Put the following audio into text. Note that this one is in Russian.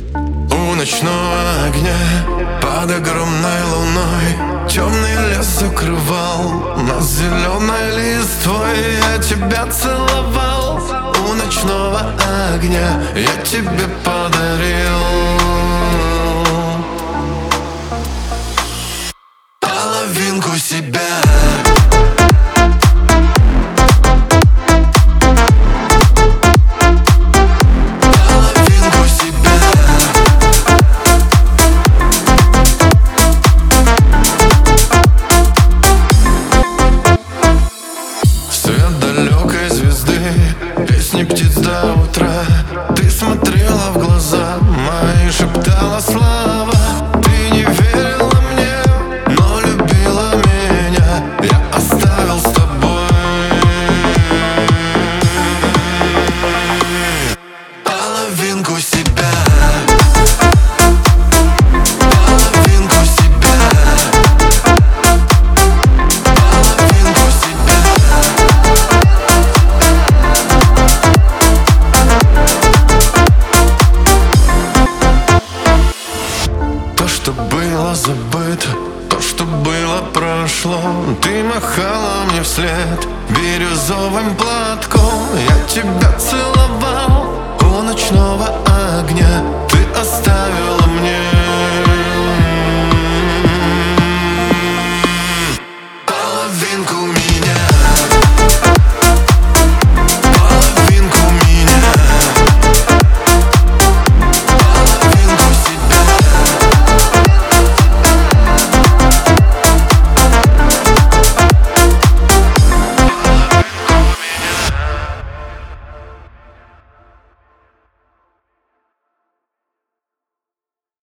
У ночного огня под огромной луной Темный лес укрывал нас зеленой листвой Я тебя целовал. У ночного огня Я тебе подарил Песни птиц до утра забыто То, что было, прошло Ты махала мне вслед бирюзовым платком. Я тебя целовал у ночного огня. Ты оставил